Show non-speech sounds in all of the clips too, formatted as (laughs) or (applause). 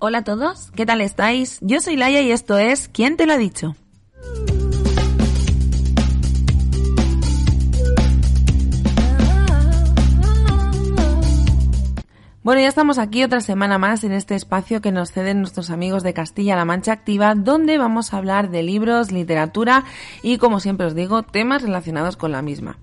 Hola a todos, ¿qué tal estáis? Yo soy Laia y esto es ¿Quién te lo ha dicho? Bueno, ya estamos aquí otra semana más en este espacio que nos ceden nuestros amigos de Castilla-La Mancha Activa, donde vamos a hablar de libros, literatura y, como siempre os digo, temas relacionados con la misma.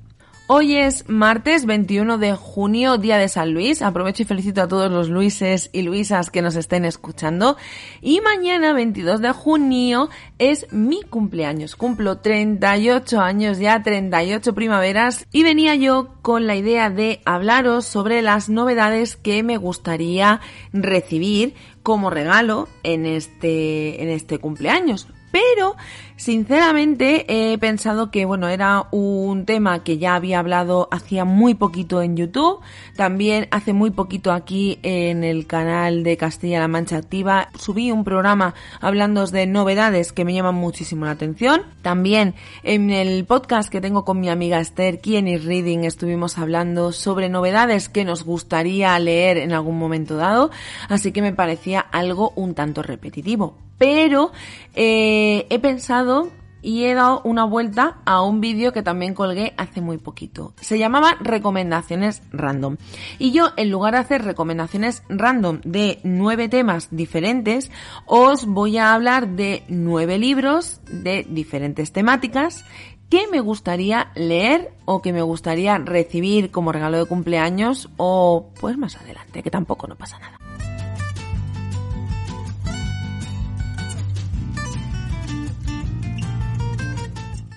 Hoy es martes 21 de junio, día de San Luis. Aprovecho y felicito a todos los Luises y Luisas que nos estén escuchando. Y mañana, 22 de junio, es mi cumpleaños. Cumplo 38 años ya, 38 primaveras. Y venía yo con la idea de hablaros sobre las novedades que me gustaría recibir como regalo en este, en este cumpleaños pero sinceramente he pensado que bueno era un tema que ya había hablado hacía muy poquito en YouTube, también hace muy poquito aquí en el canal de Castilla-La Mancha Activa subí un programa hablando de novedades que me llaman muchísimo la atención, también en el podcast que tengo con mi amiga Esther, Quien Reading, estuvimos hablando sobre novedades que nos gustaría leer en algún momento dado, así que me parecía algo un tanto repetitivo pero eh, he pensado y he dado una vuelta a un vídeo que también colgué hace muy poquito. Se llamaba Recomendaciones Random. Y yo, en lugar de hacer recomendaciones random de nueve temas diferentes, os voy a hablar de nueve libros de diferentes temáticas que me gustaría leer o que me gustaría recibir como regalo de cumpleaños o pues más adelante, que tampoco no pasa nada.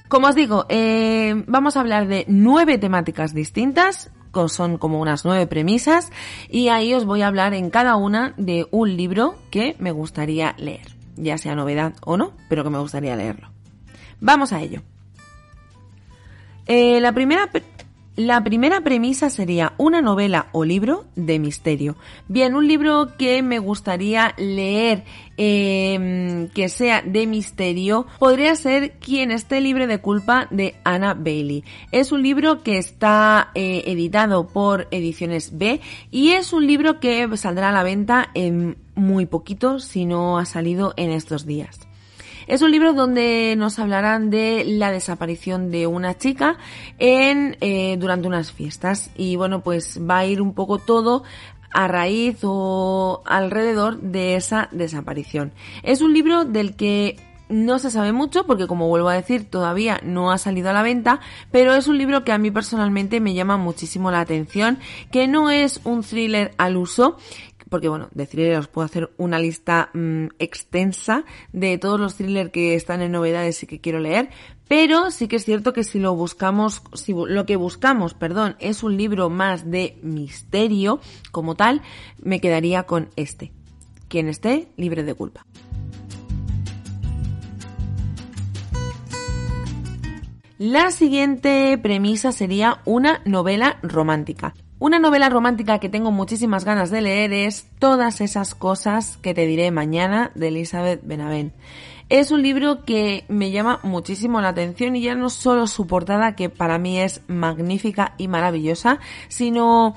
Como os digo, eh, vamos a hablar de nueve temáticas distintas, son como unas nueve premisas, y ahí os voy a hablar en cada una de un libro que me gustaría leer, ya sea novedad o no, pero que me gustaría leerlo. Vamos a ello. Eh, la primera la primera premisa sería una novela o libro de misterio. Bien, un libro que me gustaría leer em, que sea de misterio podría ser Quien esté libre de culpa de Anna Bailey. Es un libro que está eh, editado por Ediciones B y es un libro que saldrá a la venta en muy poquito si no ha salido en estos días. Es un libro donde nos hablarán de la desaparición de una chica en eh, durante unas fiestas y bueno pues va a ir un poco todo a raíz o alrededor de esa desaparición. Es un libro del que no se sabe mucho porque como vuelvo a decir todavía no ha salido a la venta, pero es un libro que a mí personalmente me llama muchísimo la atención, que no es un thriller al uso porque bueno, de thriller os puedo hacer una lista mm, extensa de todos los thrillers que están en novedades y que quiero leer, pero sí que es cierto que si lo buscamos, si lo que buscamos, perdón, es un libro más de misterio como tal, me quedaría con este. Quien esté libre de culpa. La siguiente premisa sería una novela romántica. Una novela romántica que tengo muchísimas ganas de leer es Todas esas cosas que te diré mañana de Elizabeth Benavent. Es un libro que me llama muchísimo la atención y ya no solo su portada que para mí es magnífica y maravillosa, sino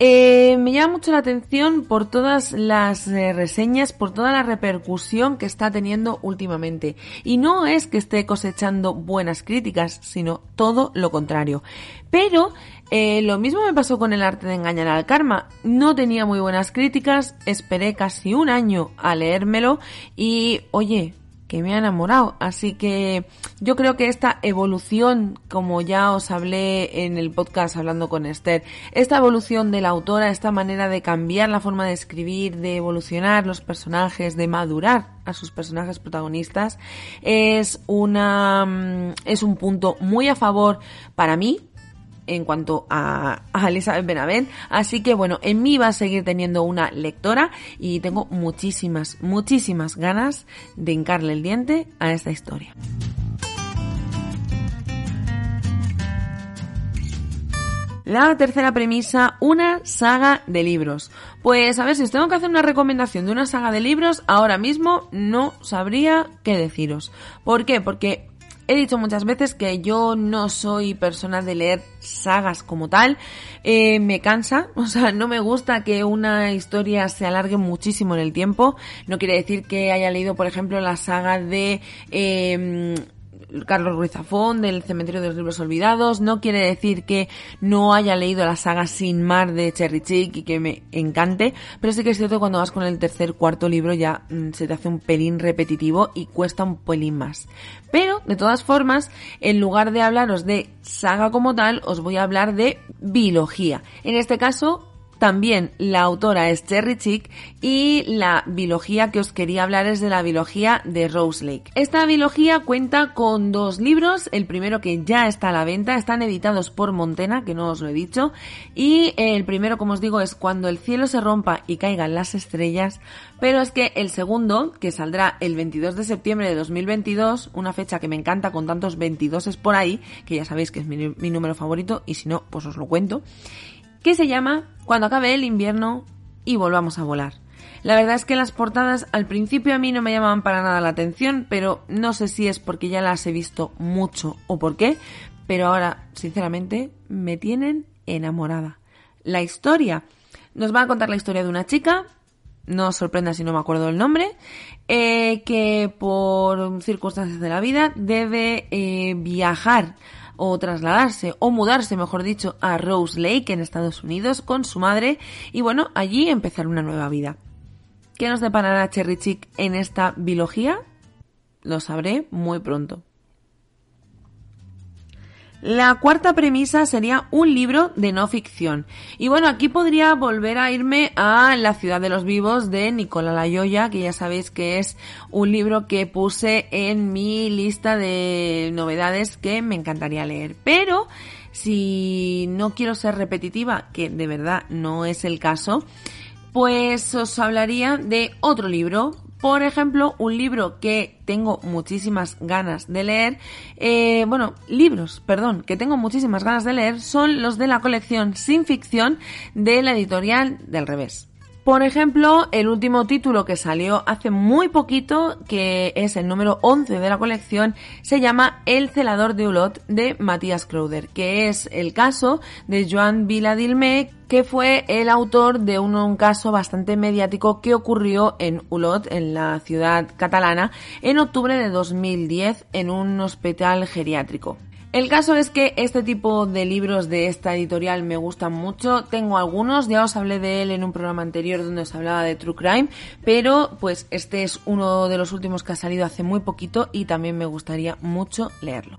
eh, me llama mucho la atención por todas las eh, reseñas, por toda la repercusión que está teniendo últimamente. Y no es que esté cosechando buenas críticas, sino todo lo contrario. Pero eh, lo mismo me pasó con el arte de engañar al karma. No tenía muy buenas críticas, esperé casi un año a leérmelo y, oye, que me ha enamorado. Así que yo creo que esta evolución, como ya os hablé en el podcast hablando con Esther, esta evolución de la autora, esta manera de cambiar la forma de escribir, de evolucionar los personajes, de madurar a sus personajes protagonistas, es una, mm, es un punto muy a favor para mí, en cuanto a, Elizabeth Benavent. Así que bueno, en mí va a seguir teniendo una lectora y tengo muchísimas, muchísimas ganas de hincarle el diente a esta historia. La tercera premisa, una saga de libros. Pues a ver, si os tengo que hacer una recomendación de una saga de libros, ahora mismo no sabría qué deciros. ¿Por qué? Porque He dicho muchas veces que yo no soy persona de leer sagas como tal. Eh, me cansa, (laughs) o sea, no me gusta que una historia se alargue muchísimo en el tiempo. No quiere decir que haya leído, por ejemplo, la saga de eh, Carlos Ruiz Zafón del Cementerio de los Libros Olvidados. No quiere decir que no haya leído la saga Sin Mar de Cherry Chick y que me encante, pero sí que es cierto que cuando vas con el tercer, cuarto libro ya mm, se te hace un pelín repetitivo y cuesta un pelín más. Pero, de todas formas, en lugar de hablaros de saga como tal, os voy a hablar de biología. En este caso, también la autora es Cherry Chick y la biología que os quería hablar es de la biología de Rose Lake. Esta biología cuenta con dos libros, el primero que ya está a la venta, están editados por Montena, que no os lo he dicho, y el primero, como os digo, es Cuando el cielo se rompa y caigan las estrellas, pero es que el segundo, que saldrá el 22 de septiembre de 2022, una fecha que me encanta con tantos 22 es por ahí, que ya sabéis que es mi, mi número favorito, y si no, pues os lo cuento, que se llama Cuando acabe el invierno y volvamos a volar. La verdad es que las portadas al principio a mí no me llamaban para nada la atención, pero no sé si es porque ya las he visto mucho o por qué, pero ahora, sinceramente, me tienen enamorada. La historia. Nos va a contar la historia de una chica, no os sorprenda si no me acuerdo el nombre, eh, que por circunstancias de la vida debe eh, viajar o trasladarse o mudarse, mejor dicho, a Rose Lake en Estados Unidos con su madre y bueno, allí empezar una nueva vida. ¿Qué nos deparará Cherry Chick en esta biología? Lo sabré muy pronto. La cuarta premisa sería un libro de no ficción. Y bueno, aquí podría volver a irme a La ciudad de los vivos de Nicola Layoya, que ya sabéis que es un libro que puse en mi lista de novedades que me encantaría leer. Pero si no quiero ser repetitiva, que de verdad no es el caso, pues os hablaría de otro libro por ejemplo, un libro que tengo muchísimas ganas de leer, eh, bueno, libros, perdón, que tengo muchísimas ganas de leer son los de la colección Sin Ficción de la editorial del revés. Por ejemplo, el último título que salió hace muy poquito, que es el número 11 de la colección, se llama El celador de Ulot de Matías Crowder, que es el caso de Joan Viladilme, que fue el autor de un, caso bastante mediático que ocurrió en Ulot, en la ciudad catalana, en octubre de 2010 en un hospital geriátrico. El caso es que este tipo de libros de esta editorial me gustan mucho. Tengo algunos, ya os hablé de él en un programa anterior donde os hablaba de True Crime, pero pues este es uno de los últimos que ha salido hace muy poquito y también me gustaría mucho leerlo.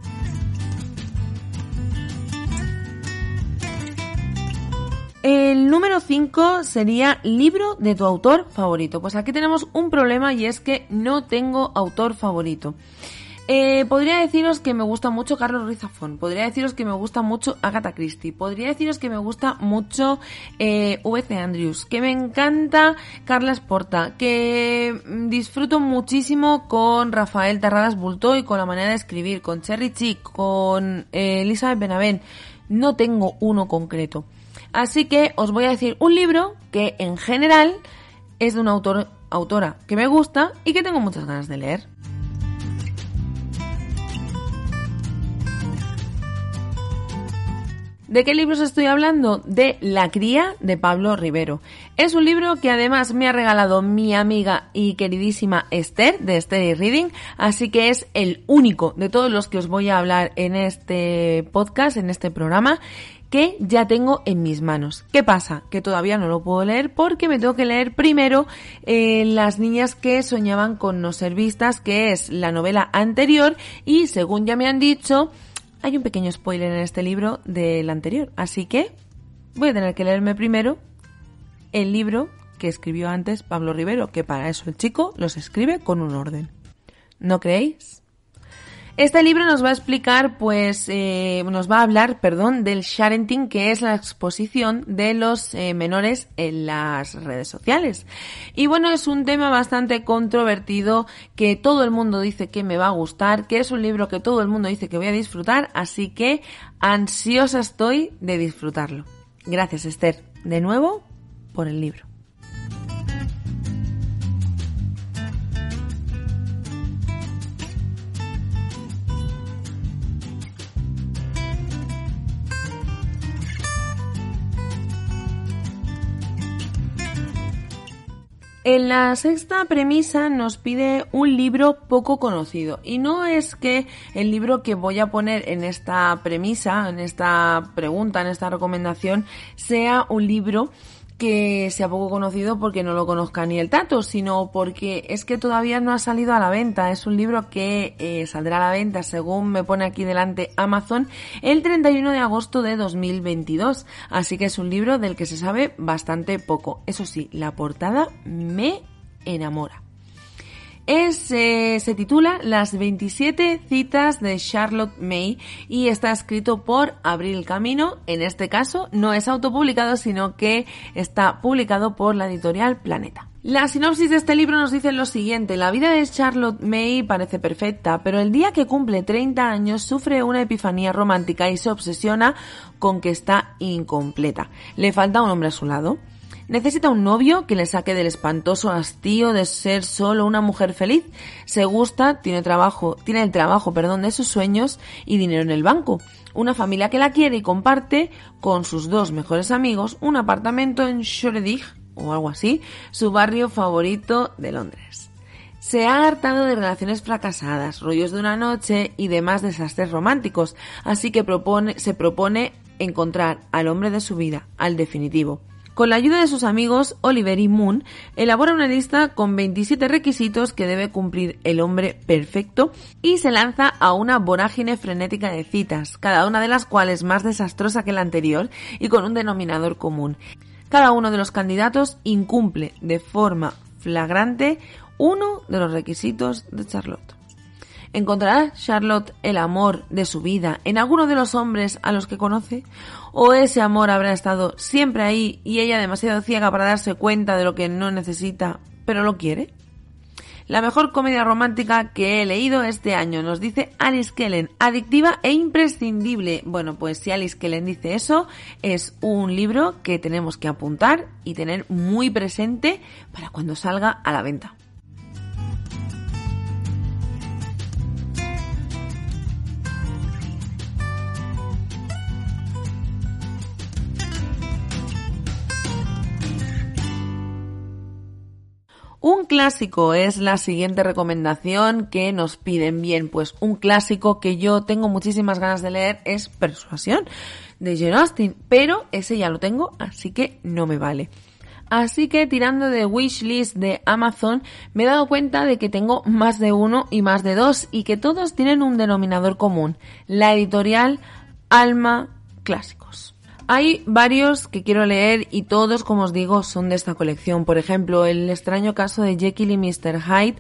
El número 5 sería libro de tu autor favorito. Pues aquí tenemos un problema y es que no tengo autor favorito. Eh, podría deciros que me gusta mucho Carlos Ruiz Zafón, podría deciros que me gusta mucho Agatha Christie, podría deciros que me gusta mucho eh, V.C. Andrews, que me encanta Carla Porta, que disfruto muchísimo con Rafael Terradas Bulto y con la manera de escribir, con Cherry Chick, con eh, Elizabeth Benavent. No tengo uno concreto. Así que os voy a decir un libro que en general es de una autor, autora que me gusta y que tengo muchas ganas de leer. ¿De qué libros estoy hablando? De La cría de Pablo Rivero. Es un libro que además me ha regalado mi amiga y queridísima Esther de Esther Reading, así que es el único de todos los que os voy a hablar en este podcast, en este programa, que ya tengo en mis manos. ¿Qué pasa? Que todavía no lo puedo leer porque me tengo que leer primero eh, Las niñas que soñaban con no ser vistas, que es la novela anterior y según ya me han dicho, hay un pequeño spoiler en este libro del anterior. Así que voy a tener que leerme primero el libro que escribió antes Pablo Rivero, que para eso el chico los escribe con un orden. ¿No creéis? Este libro nos va a explicar, pues, eh, nos va a hablar, perdón, del sharenting, que es la exposición de los eh, menores en las redes sociales. Y bueno, es un tema bastante controvertido que todo el mundo dice que me va a gustar, que es un libro que todo el mundo dice que voy a disfrutar, así que ansiosa estoy de disfrutarlo. Gracias, Esther, de nuevo, por el libro. En la sexta premisa nos pide un libro poco conocido y no es que el libro que voy a poner en esta premisa, en esta pregunta, en esta recomendación, sea un libro que sea poco conocido porque no lo conozca ni el tato, sino porque es que todavía no ha salido a la venta. Es un libro que eh, saldrá a la venta, según me pone aquí delante Amazon, el 31 de agosto de 2022. Así que es un libro del que se sabe bastante poco. Eso sí, la portada me enamora. Es, eh, se titula Las 27 citas de Charlotte May y está escrito por Abril Camino. En este caso no es autopublicado, sino que está publicado por la editorial Planeta. La sinopsis de este libro nos dice lo siguiente, la vida de Charlotte May parece perfecta, pero el día que cumple 30 años sufre una epifanía romántica y se obsesiona con que está incompleta. Le falta un hombre a su lado. Necesita un novio que le saque del espantoso hastío de ser solo una mujer feliz. Se gusta, tiene trabajo, tiene el trabajo, perdón, de sus sueños y dinero en el banco. Una familia que la quiere y comparte con sus dos mejores amigos un apartamento en Shoreditch o algo así, su barrio favorito de Londres. Se ha hartado de relaciones fracasadas, rollos de una noche y demás desastres románticos, así que se propone encontrar al hombre de su vida, al definitivo. Con la ayuda de sus amigos Oliver y Moon, elabora una lista con 27 requisitos que debe cumplir el hombre perfecto y se lanza a una vorágine frenética de citas, cada una de las cuales más desastrosa que la anterior y con un denominador común. Cada uno de los candidatos incumple de forma flagrante uno de los requisitos de Charlotte. ¿Encontrará Charlotte el amor de su vida en alguno de los hombres a los que conoce? ¿O ese amor habrá estado siempre ahí y ella demasiado ciega para darse cuenta de lo que no necesita, pero lo quiere? La mejor comedia romántica que he leído este año, nos dice Alice Kellen, adictiva e imprescindible. Bueno, pues si Alice Kellen dice eso, es un libro que tenemos que apuntar y tener muy presente para cuando salga a la venta. Un clásico es la siguiente recomendación que nos piden. Bien, pues un clásico que yo tengo muchísimas ganas de leer es Persuasión de Jane Austen, pero ese ya lo tengo, así que no me vale. Así que tirando de wishlist de Amazon me he dado cuenta de que tengo más de uno y más de dos y que todos tienen un denominador común, la editorial Alma Clásicos. Hay varios que quiero leer y todos, como os digo, son de esta colección. Por ejemplo, El extraño caso de Jekyll y Mr. Hyde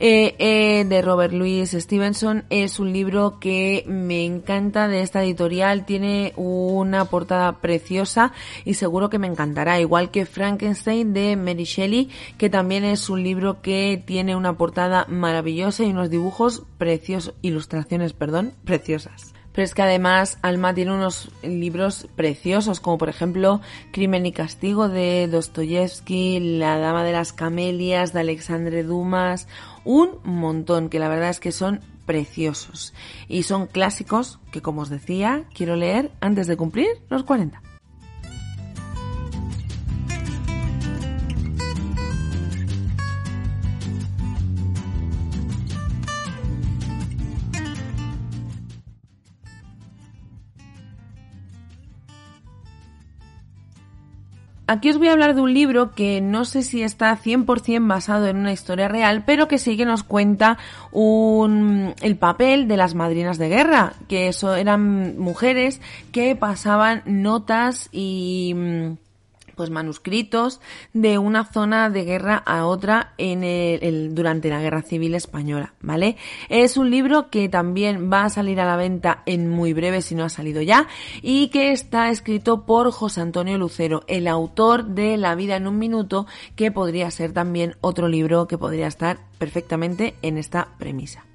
eh, eh, de Robert Louis Stevenson es un libro que me encanta de esta editorial. Tiene una portada preciosa y seguro que me encantará. Igual que Frankenstein de Mary Shelley, que también es un libro que tiene una portada maravillosa y unos dibujos preciosos, ilustraciones, perdón, preciosas. Pero es que además Alma tiene unos libros preciosos, como por ejemplo Crimen y Castigo de Dostoyevsky, La Dama de las Camelias de Alexandre Dumas, un montón que la verdad es que son preciosos. Y son clásicos que, como os decía, quiero leer antes de cumplir los 40. Aquí os voy a hablar de un libro que no sé si está 100% basado en una historia real, pero que sí que nos cuenta un, el papel de las madrinas de guerra, que eso eran mujeres que pasaban notas y mm, pues manuscritos de una zona de guerra a otra en el, durante la Guerra Civil Española, ¿vale? Es un libro que también va a salir a la venta en muy breve, si no ha salido ya, y que está escrito por José Antonio Lucero, el autor de La vida en un minuto, que podría ser también otro libro que podría estar perfectamente en esta premisa.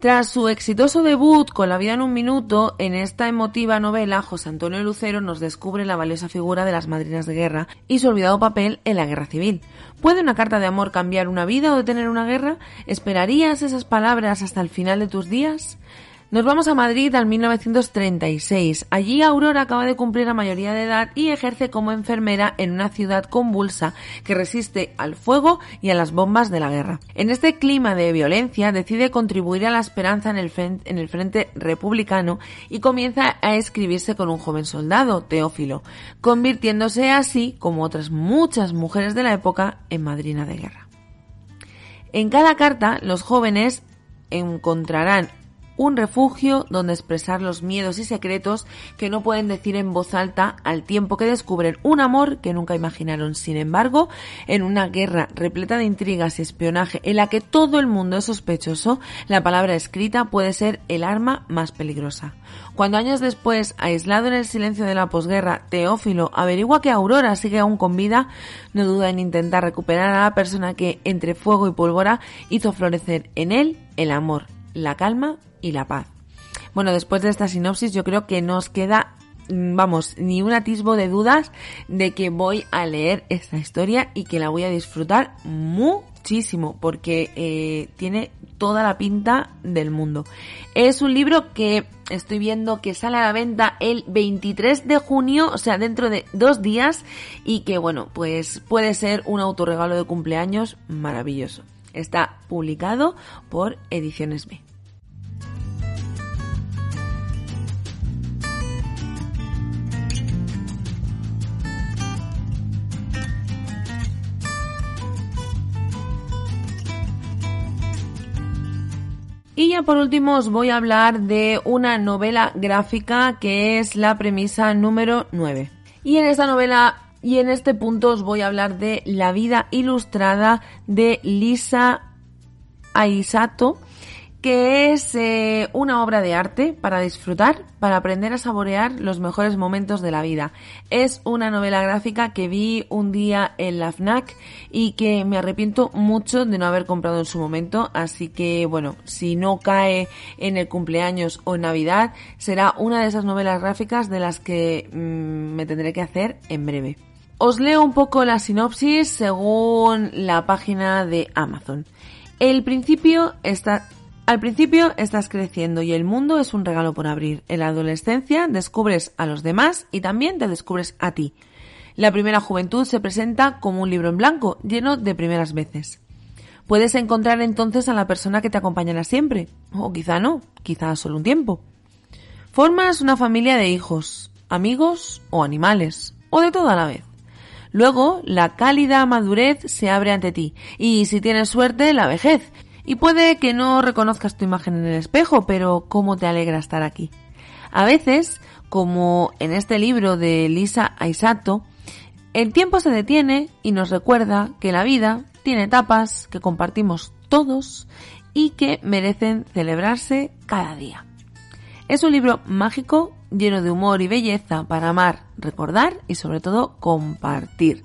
Tras su exitoso debut con La vida en un minuto, en esta emotiva novela, José Antonio Lucero nos descubre la valiosa figura de las madrinas de guerra y su olvidado papel en la guerra civil. ¿Puede una carta de amor cambiar una vida o detener una guerra? ¿Esperarías esas palabras hasta el final de tus días? Nos vamos a Madrid al 1936. Allí Aurora acaba de cumplir la mayoría de edad y ejerce como enfermera en una ciudad convulsa que resiste al fuego y a las bombas de la guerra. En este clima de violencia decide contribuir a la esperanza en el, frente, en el frente republicano y comienza a escribirse con un joven soldado, Teófilo, convirtiéndose así, como otras muchas mujeres de la época, en madrina de guerra. En cada carta, los jóvenes encontrarán un refugio donde expresar los miedos y secretos que no pueden decir en voz alta al tiempo que descubren un amor que nunca imaginaron. Sin embargo, en una guerra repleta de intrigas y espionaje en la que todo el mundo es sospechoso, la palabra escrita puede ser el arma más peligrosa. Cuando años después, aislado en el silencio de la posguerra, Teófilo averigua que Aurora sigue aún con vida, no duda en intentar recuperar a la persona que, entre fuego y pólvora, hizo florecer en él el amor, la calma y la paz. Bueno, después de esta sinopsis yo creo que nos queda mm, vamos, ni un atisbo de dudas de que voy a leer esta historia y que la voy a disfrutar muchísimo porque eh, tiene toda la pinta del mundo. Es un libro que estoy viendo que sale a la venta el 23 de junio, o sea, dentro de dos días y que bueno, pues puede ser un autorregalo de cumpleaños maravilloso. Está publicado por Ediciones B. Y ya por último os voy a hablar de una novela gráfica que es la premisa número 9. Y en esta novela y en este punto os voy a hablar de La vida ilustrada de Lisa Aisato que es eh, una obra de arte para disfrutar, para aprender a saborear los mejores momentos de la vida. Es una novela gráfica que vi un día en la FNAC y que me arrepiento mucho de no haber comprado en su momento, así que bueno, si no cae en el cumpleaños o en Navidad, será una de esas novelas gráficas de las que mm, me tendré que hacer en breve. Os leo un poco la sinopsis según la página de Amazon. El principio está al principio estás creciendo y el mundo es un regalo por abrir. En la adolescencia descubres a los demás y también te descubres a ti. La primera juventud se presenta como un libro en blanco, lleno de primeras veces. Puedes encontrar entonces a la persona que te acompañará siempre, o quizá no, quizá solo un tiempo. Formas una familia de hijos, amigos o animales, o de todo a la vez. Luego, la cálida madurez se abre ante ti, y si tienes suerte, la vejez, y puede que no reconozcas tu imagen en el espejo, pero cómo te alegra estar aquí. A veces, como en este libro de Lisa Aisato, el tiempo se detiene y nos recuerda que la vida tiene etapas que compartimos todos y que merecen celebrarse cada día. Es un libro mágico, lleno de humor y belleza para amar, recordar y sobre todo compartir.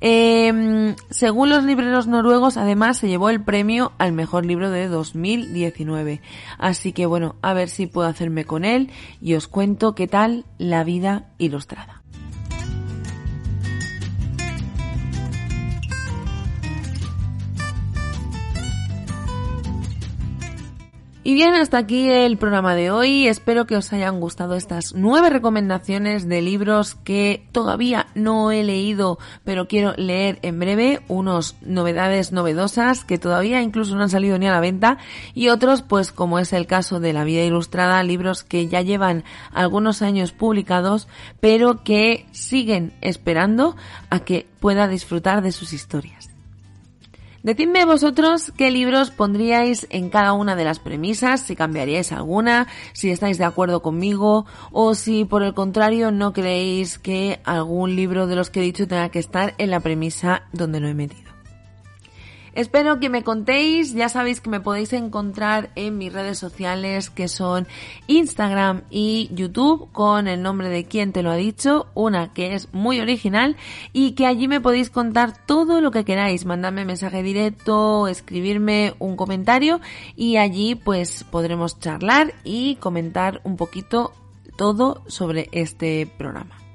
Eh, según los libreros noruegos, además se llevó el premio al mejor libro de 2019. Así que bueno, a ver si puedo hacerme con él y os cuento qué tal la vida ilustrada. Y bien, hasta aquí el programa de hoy. Espero que os hayan gustado estas nueve recomendaciones de libros que todavía no he leído, pero quiero leer en breve. Unos novedades novedosas que todavía incluso no han salido ni a la venta y otros, pues como es el caso de La vida ilustrada, libros que ya llevan algunos años publicados, pero que siguen esperando a que pueda disfrutar de sus historias. Decidme vosotros qué libros pondríais en cada una de las premisas, si cambiaríais alguna, si estáis de acuerdo conmigo o si por el contrario no creéis que algún libro de los que he dicho tenga que estar en la premisa donde lo he metido. Espero que me contéis, ya sabéis que me podéis encontrar en mis redes sociales que son Instagram y YouTube con el nombre de quien te lo ha dicho, una que es muy original y que allí me podéis contar todo lo que queráis, mandarme mensaje directo, escribirme un comentario y allí pues podremos charlar y comentar un poquito todo sobre este programa.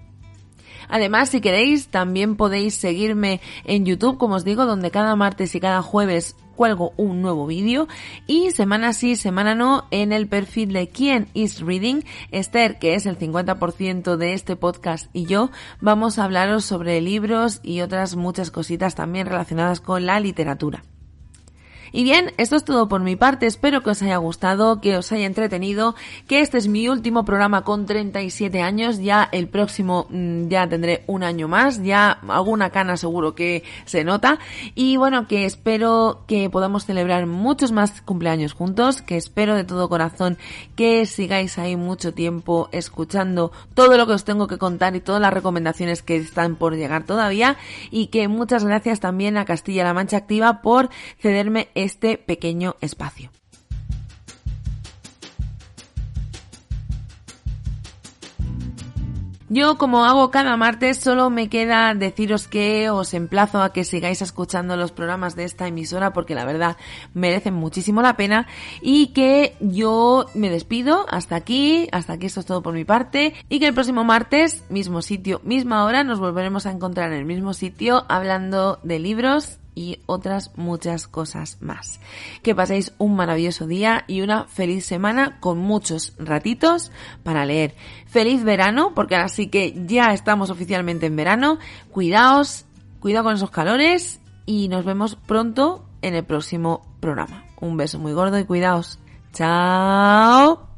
Además, si queréis, también podéis seguirme en YouTube, como os digo, donde cada martes y cada jueves cuelgo un nuevo vídeo y semana sí, semana no en el perfil de quién is reading, Esther, que es el 50% de este podcast y yo, vamos a hablaros sobre libros y otras muchas cositas también relacionadas con la literatura. Y bien, esto es todo por mi parte, espero que os haya gustado, que os haya entretenido, que este es mi último programa con 37 años, ya el próximo mm, ya tendré un año más, ya alguna cana seguro que se nota. Y bueno, que espero que podamos celebrar muchos más cumpleaños juntos, que espero de todo corazón que sigáis ahí mucho tiempo escuchando todo lo que os tengo que contar y todas las recomendaciones que están por llegar todavía. Y que muchas gracias también a Castilla-La Mancha Activa por cederme este pequeño espacio. Yo, como hago cada martes, solo me queda deciros que os emplazo a que sigáis escuchando los programas de esta emisora porque la verdad merecen muchísimo la pena y que yo me despido hasta aquí, hasta aquí esto es todo por mi parte y que el próximo martes, mismo sitio, misma hora, nos volveremos a encontrar en el mismo sitio hablando de libros y otras muchas cosas más. Que paséis un maravilloso día y una feliz semana con muchos ratitos para leer. Feliz verano, porque ahora sí que ya estamos oficialmente en verano. Cuidaos, cuidado con esos calores y nos vemos pronto en el próximo programa. Un beso muy gordo y cuidaos. Chao.